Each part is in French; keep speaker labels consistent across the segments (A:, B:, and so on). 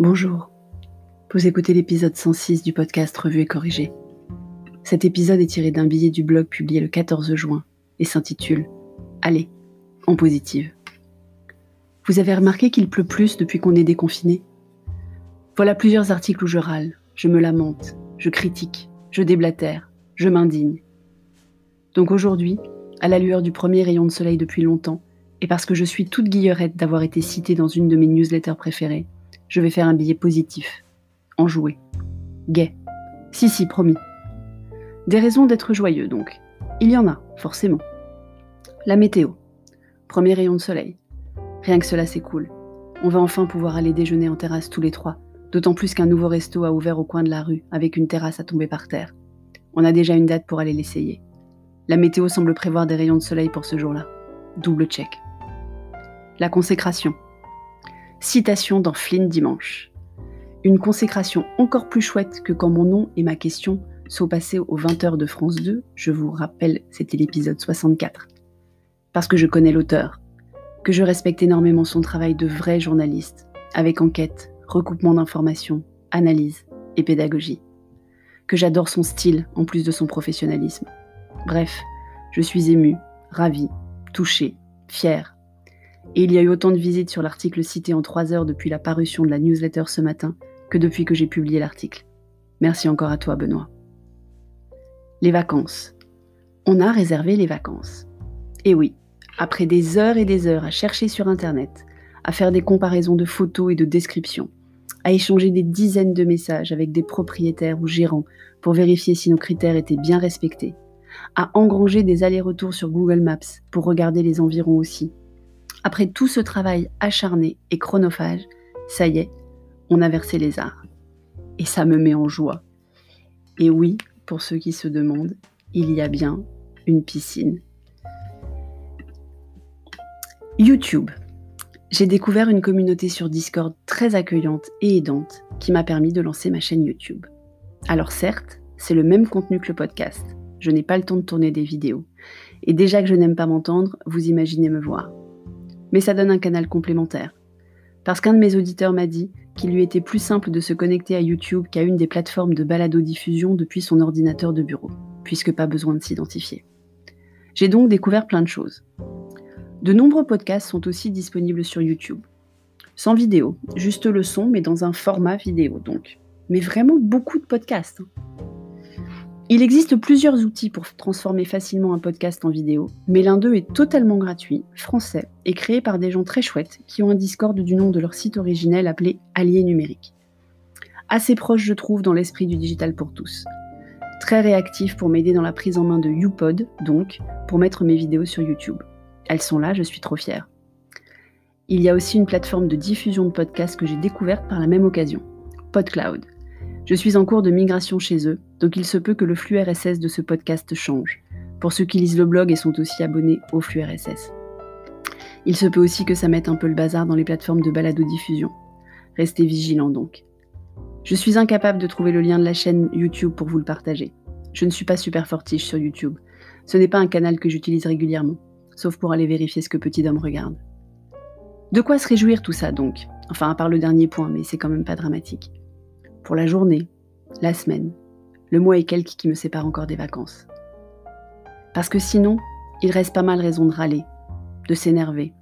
A: Bonjour. Vous écoutez l'épisode 106 du podcast Revue et Corrigé. Cet épisode est tiré d'un billet du blog publié le 14 juin et s'intitule Allez, en positive. Vous avez remarqué qu'il pleut plus depuis qu'on est déconfiné? Voilà plusieurs articles où je râle, je me lamente, je critique, je déblatère, je m'indigne. Donc aujourd'hui, à la lueur du premier rayon de soleil depuis longtemps, et parce que je suis toute guillerette d'avoir été citée dans une de mes newsletters préférées, je vais faire un billet positif, enjoué, gai. Si, si, promis. Des raisons d'être joyeux donc. Il y en a, forcément. La météo. Premier rayon de soleil. Rien que cela, c'est cool. On va enfin pouvoir aller déjeuner en terrasse tous les trois, d'autant plus qu'un nouveau resto a ouvert au coin de la rue, avec une terrasse à tomber par terre. On a déjà une date pour aller l'essayer. La météo semble prévoir des rayons de soleil pour ce jour-là. Double check. La consécration. Citation dans Flynn Dimanche. Une consécration encore plus chouette que quand mon nom et ma question sont passés aux 20h de France 2, je vous rappelle, c'était l'épisode 64. Parce que je connais l'auteur, que je respecte énormément son travail de vrai journaliste, avec enquête, recoupement d'informations, analyse et pédagogie. Que j'adore son style en plus de son professionnalisme. Bref, je suis émue, ravie, touchée, fière, et il y a eu autant de visites sur l'article cité en 3 heures depuis la parution de la newsletter ce matin que depuis que j'ai publié l'article. Merci encore à toi, Benoît. Les vacances. On a réservé les vacances. Et oui, après des heures et des heures à chercher sur Internet, à faire des comparaisons de photos et de descriptions, à échanger des dizaines de messages avec des propriétaires ou gérants pour vérifier si nos critères étaient bien respectés, à engranger des allers-retours sur Google Maps pour regarder les environs aussi, après tout ce travail acharné et chronophage, ça y est, on a versé les arts. Et ça me met en joie. Et oui, pour ceux qui se demandent, il y a bien une piscine. YouTube. J'ai découvert une communauté sur Discord très accueillante et aidante qui m'a permis de lancer ma chaîne YouTube. Alors certes, c'est le même contenu que le podcast. Je n'ai pas le temps de tourner des vidéos. Et déjà que je n'aime pas m'entendre, vous imaginez me voir mais ça donne un canal complémentaire. Parce qu'un de mes auditeurs m'a dit qu'il lui était plus simple de se connecter à YouTube qu'à une des plateformes de balado-diffusion depuis son ordinateur de bureau, puisque pas besoin de s'identifier. J'ai donc découvert plein de choses. De nombreux podcasts sont aussi disponibles sur YouTube. Sans vidéo, juste le son, mais dans un format vidéo donc. Mais vraiment beaucoup de podcasts. Il existe plusieurs outils pour transformer facilement un podcast en vidéo, mais l'un d'eux est totalement gratuit, français, et créé par des gens très chouettes qui ont un Discord du nom de leur site originel appelé Allier Numérique. Assez proche, je trouve, dans l'esprit du digital pour tous. Très réactif pour m'aider dans la prise en main de YouPod, donc, pour mettre mes vidéos sur YouTube. Elles sont là, je suis trop fière. Il y a aussi une plateforme de diffusion de podcasts que j'ai découverte par la même occasion, PodCloud. Je suis en cours de migration chez eux, donc il se peut que le flux RSS de ce podcast change, pour ceux qui lisent le blog et sont aussi abonnés au flux RSS. Il se peut aussi que ça mette un peu le bazar dans les plateformes de balado-diffusion. Restez vigilants donc. Je suis incapable de trouver le lien de la chaîne YouTube pour vous le partager. Je ne suis pas super fortiche sur YouTube. Ce n'est pas un canal que j'utilise régulièrement, sauf pour aller vérifier ce que Petit Homme regarde. De quoi se réjouir tout ça donc? Enfin, à part le dernier point, mais c'est quand même pas dramatique pour la journée, la semaine, le mois et quelques qui me séparent encore des vacances. Parce que sinon, il reste pas mal raison de râler, de s'énerver,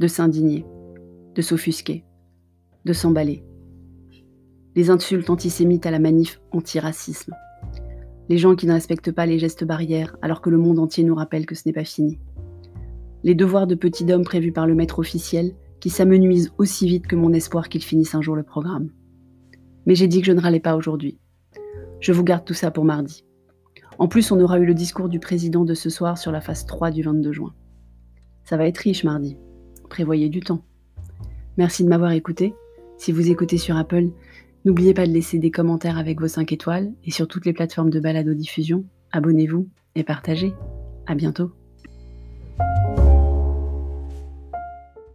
A: de s'indigner, de s'offusquer, de s'emballer. Les insultes antisémites à la manif anti-racisme. Les gens qui ne respectent pas les gestes barrières alors que le monde entier nous rappelle que ce n'est pas fini. Les devoirs de petit homme prévus par le maître officiel qui s'amenuisent aussi vite que mon espoir qu'il finisse un jour le programme. Mais j'ai dit que je ne râlais pas aujourd'hui. Je vous garde tout ça pour mardi. En plus, on aura eu le discours du président de ce soir sur la phase 3 du 22 juin. Ça va être riche mardi. Prévoyez du temps. Merci de m'avoir écouté. Si vous écoutez sur Apple, n'oubliez pas de laisser des commentaires avec vos 5 étoiles et sur toutes les plateformes de balado-diffusion, abonnez-vous et partagez. À bientôt.